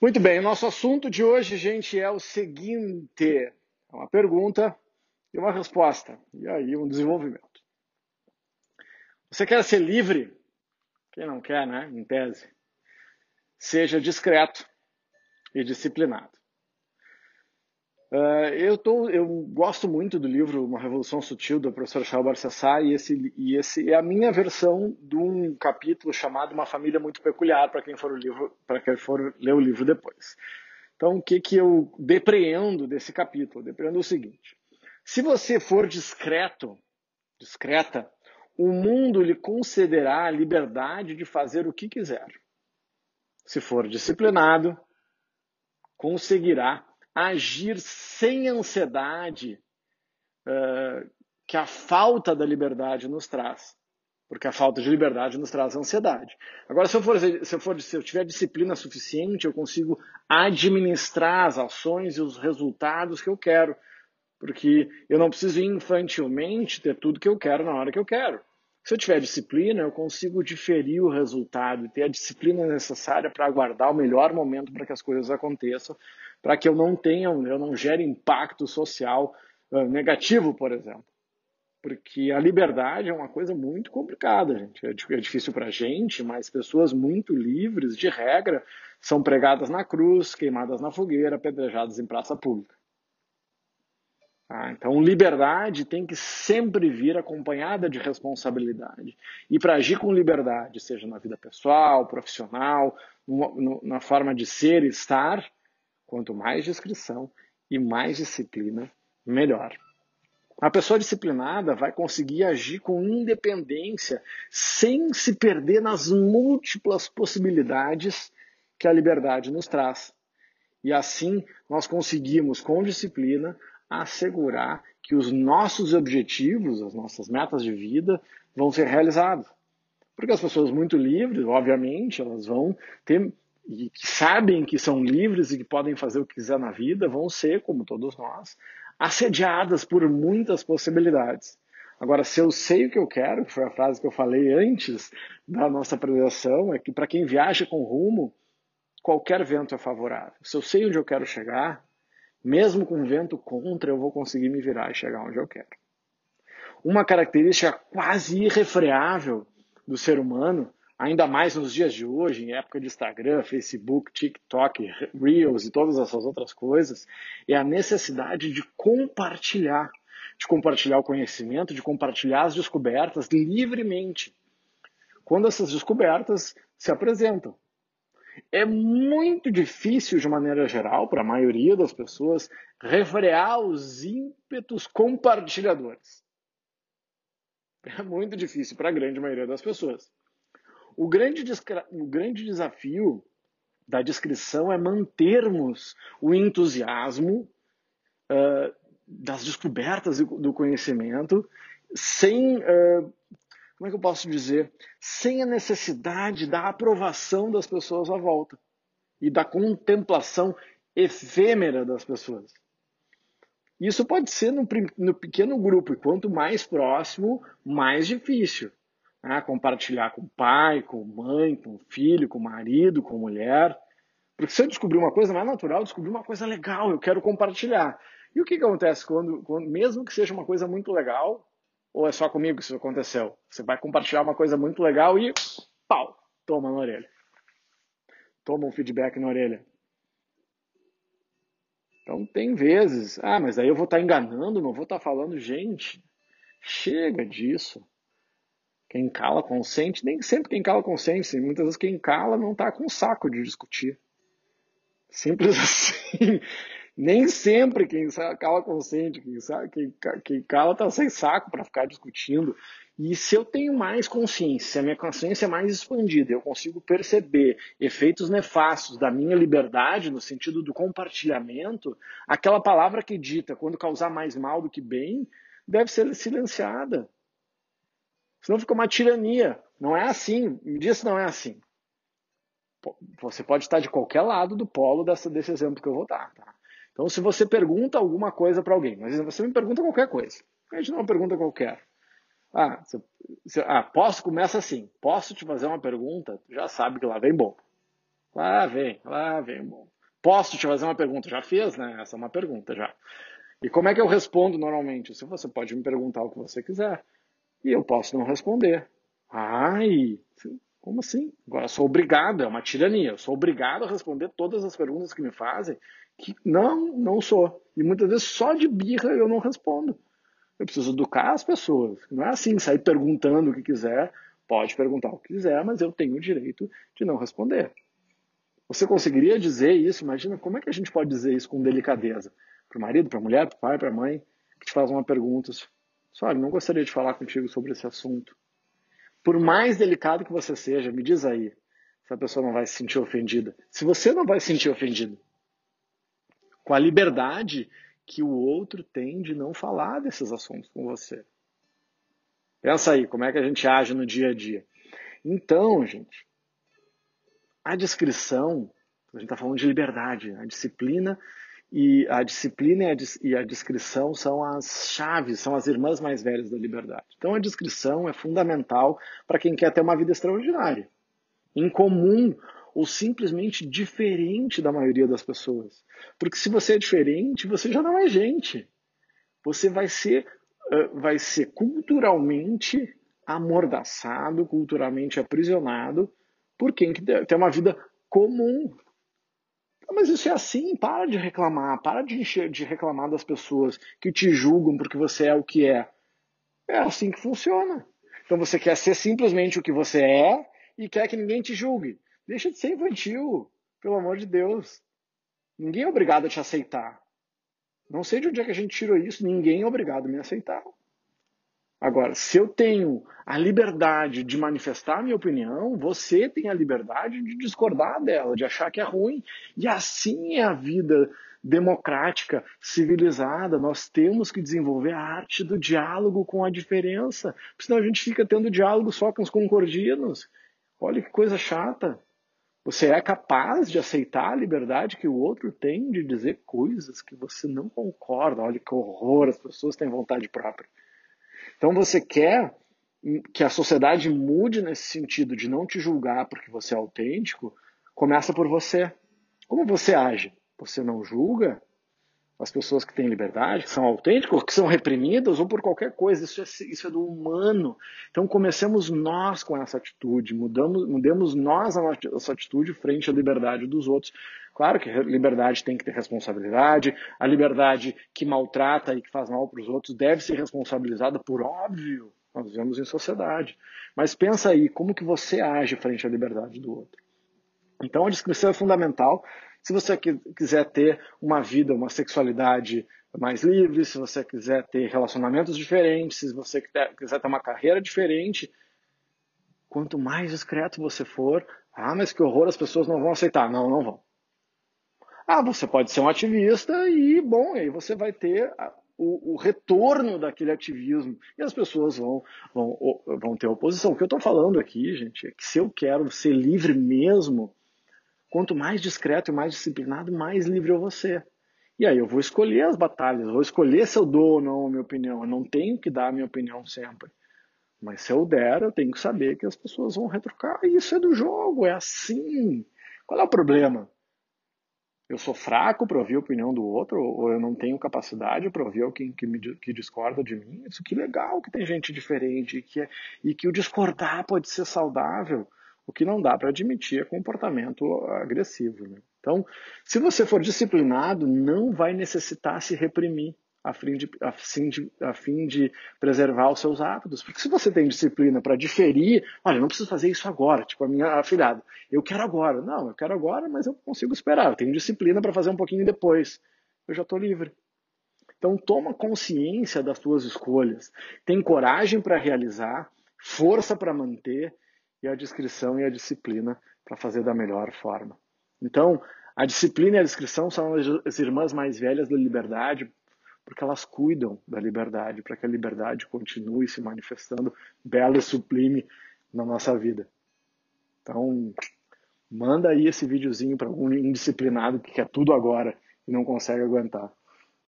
Muito bem, o nosso assunto de hoje, gente, é o seguinte: é uma pergunta e uma resposta, e aí um desenvolvimento. Você quer ser livre? Quem não quer, né? Em tese. Seja discreto e disciplinado. Uh, eu, tô, eu gosto muito do livro Uma Revolução Sutil, do professor Charles Barsassá, e esse, e esse é a minha versão de um capítulo chamado Uma Família Muito Peculiar, para quem, for o livro, quem for ler o livro depois. Então, o que, que eu depreendo desse capítulo? depreendo o seguinte: se você for discreto, discreta, o mundo lhe concederá a liberdade de fazer o que quiser. Se for disciplinado, conseguirá agir sem ansiedade uh, que a falta da liberdade nos traz. Porque a falta de liberdade nos traz ansiedade. Agora, se eu, for, se, eu for, se eu tiver disciplina suficiente, eu consigo administrar as ações e os resultados que eu quero. Porque eu não preciso infantilmente ter tudo que eu quero na hora que eu quero. Se eu tiver disciplina, eu consigo diferir o resultado e ter a disciplina necessária para aguardar o melhor momento para que as coisas aconteçam, para que eu não tenha, eu não gere impacto social negativo, por exemplo. Porque a liberdade é uma coisa muito complicada, gente. É, é difícil para a gente, mas pessoas muito livres, de regra, são pregadas na cruz, queimadas na fogueira, apedrejadas em praça pública. Ah, então, liberdade tem que sempre vir acompanhada de responsabilidade. E para agir com liberdade, seja na vida pessoal, profissional, no, na forma de ser e estar, quanto mais discrição e mais disciplina, melhor. A pessoa disciplinada vai conseguir agir com independência, sem se perder nas múltiplas possibilidades que a liberdade nos traz. E assim nós conseguimos, com disciplina, assegurar que os nossos objetivos, as nossas metas de vida vão ser realizados. Porque as pessoas muito livres, obviamente, elas vão ter e que sabem que são livres e que podem fazer o que quiser na vida, vão ser, como todos nós, assediadas por muitas possibilidades. Agora, se eu sei o que eu quero, que foi a frase que eu falei antes da nossa apresentação, é que para quem viaja com rumo, qualquer vento é favorável. Se eu sei onde eu quero chegar, mesmo com vento contra, eu vou conseguir me virar e chegar onde eu quero. Uma característica quase irrefreável do ser humano, ainda mais nos dias de hoje, em época de Instagram, Facebook, TikTok, Reels e todas essas outras coisas, é a necessidade de compartilhar, de compartilhar o conhecimento, de compartilhar as descobertas livremente. Quando essas descobertas se apresentam. É muito difícil, de maneira geral, para a maioria das pessoas, refrear os ímpetos compartilhadores. É muito difícil para a grande maioria das pessoas. O grande, o grande desafio da descrição é mantermos o entusiasmo uh, das descobertas do conhecimento sem uh, como é que eu posso dizer, sem a necessidade da aprovação das pessoas à volta e da contemplação efêmera das pessoas. Isso pode ser no, no pequeno grupo, e quanto mais próximo, mais difícil. Né? Compartilhar com pai, com mãe, com filho, com marido, com mulher. Porque se eu descobrir uma coisa mais natural, descobrir uma coisa legal, eu quero compartilhar. E o que, que acontece quando, quando, mesmo que seja uma coisa muito legal, ou é só comigo que isso aconteceu? Você vai compartilhar uma coisa muito legal e pau, toma na orelha. Toma um feedback na orelha. Então tem vezes, ah, mas aí eu vou estar tá enganando, não vou estar tá falando, gente, chega disso. Quem cala consente, nem sempre quem cala consente, muitas vezes quem cala não está com saco de discutir. Simples assim. Nem sempre quem cala consente, quem, quem, cala está sem saco para ficar discutindo. E se eu tenho mais consciência, se a minha consciência é mais expandida, eu consigo perceber efeitos nefastos da minha liberdade, no sentido do compartilhamento, aquela palavra que dita quando causar mais mal do que bem, deve ser silenciada. Senão fica uma tirania. Não é assim. Me diz se não é assim. Você pode estar de qualquer lado do polo desse exemplo que eu vou dar. Tá? Então, se você pergunta alguma coisa para alguém, mas você me pergunta qualquer coisa, a gente não é pergunta qualquer. Ah, você, você, ah, posso? Começa assim. Posso te fazer uma pergunta? Já sabe que lá vem bom. Lá vem, lá vem. Bom, posso te fazer uma pergunta? Já fez, né? Essa é uma pergunta já. E como é que eu respondo normalmente? Se você pode me perguntar o que você quiser e eu posso não responder. Ai, como assim? Agora sou obrigado, é uma tirania. Eu sou obrigado a responder todas as perguntas que me fazem. Que não, não sou. E muitas vezes só de birra eu não respondo. Eu preciso educar as pessoas. Não é assim, sair perguntando o que quiser. Pode perguntar o que quiser, mas eu tenho o direito de não responder. Você conseguiria dizer isso? Imagina como é que a gente pode dizer isso com delicadeza? Para o marido, para a mulher, para o pai, para a mãe, que te faz uma pergunta. Só, não gostaria de falar contigo sobre esse assunto. Por mais delicado que você seja, me diz aí se a pessoa não vai se sentir ofendida. Se você não vai se sentir ofendido, com a liberdade que o outro tem de não falar desses assuntos com você. Pensa aí, como é que a gente age no dia a dia. Então, gente, a descrição, a gente está falando de liberdade, a disciplina e a disciplina e a, a descrição são as chaves, são as irmãs mais velhas da liberdade. Então a descrição é fundamental para quem quer ter uma vida extraordinária, incomum ou simplesmente diferente da maioria das pessoas. Porque se você é diferente, você já não é gente. Você vai ser, vai ser culturalmente amordaçado, culturalmente aprisionado por quem tem uma vida comum, mas isso é assim, para de reclamar, para de, encher, de reclamar das pessoas que te julgam porque você é o que é. É assim que funciona. Então você quer ser simplesmente o que você é e quer que ninguém te julgue. Deixa de ser infantil, pelo amor de Deus. Ninguém é obrigado a te aceitar. Não sei de onde é que a gente tirou isso, ninguém é obrigado a me aceitar. Agora, se eu tenho a liberdade de manifestar minha opinião, você tem a liberdade de discordar dela, de achar que é ruim. E assim é a vida democrática, civilizada. Nós temos que desenvolver a arte do diálogo com a diferença, senão a gente fica tendo diálogo só com os concordinos. Olha que coisa chata. Você é capaz de aceitar a liberdade que o outro tem de dizer coisas que você não concorda. Olha que horror, as pessoas têm vontade própria. Então você quer que a sociedade mude nesse sentido de não te julgar porque você é autêntico, começa por você. Como você age? Você não julga as pessoas que têm liberdade, que são autênticas, que são reprimidas, ou por qualquer coisa. Isso é, isso é do humano. Então comecemos nós com essa atitude, mudamos, mudemos nós a nossa atitude frente à liberdade dos outros. Claro que liberdade tem que ter responsabilidade, a liberdade que maltrata e que faz mal para os outros deve ser responsabilizada por óbvio. Nós vivemos em sociedade. Mas pensa aí, como que você age frente à liberdade do outro? Então a descrição é fundamental. Se você quiser ter uma vida, uma sexualidade mais livre, se você quiser ter relacionamentos diferentes, se você quiser ter uma carreira diferente, quanto mais discreto você for, ah, mas que horror, as pessoas não vão aceitar. Não, não vão. Ah, você pode ser um ativista e, bom, aí você vai ter o, o, retorno daquele ativismo e as pessoas vão, vão, vão ter oposição. O que eu estou falando aqui, gente, é que se eu quero ser livre mesmo, quanto mais discreto e mais disciplinado, mais livre eu vou ser. E aí eu vou escolher as batalhas, vou escolher se eu dou ou não a minha opinião. Eu não tenho que dar a minha opinião sempre. Mas se eu der, eu tenho que saber que as pessoas vão retrucar. Isso é do jogo, é assim. Qual é o problema? Eu sou fraco para ouvir a opinião do outro, ou eu não tenho capacidade para ouvir alguém que, me, que discorda de mim. Isso que legal que tem gente diferente e que, é, e que o discordar pode ser saudável. O que não dá para admitir é comportamento agressivo. Né? Então, se você for disciplinado, não vai necessitar se reprimir a fim de, a fim de, a fim de preservar os seus hábitos. Porque se você tem disciplina para diferir, olha, não preciso fazer isso agora, tipo a minha afilhada, eu quero agora. Não, eu quero agora, mas eu consigo esperar. Eu tenho disciplina para fazer um pouquinho depois. Eu já estou livre. Então toma consciência das tuas escolhas, tem coragem para realizar, força para manter e a discrição e a disciplina para fazer da melhor forma. Então, a disciplina e a discrição são as irmãs mais velhas da liberdade, porque elas cuidam da liberdade, para que a liberdade continue se manifestando bela e sublime na nossa vida. Então, manda aí esse videozinho para algum indisciplinado que quer tudo agora e não consegue aguentar.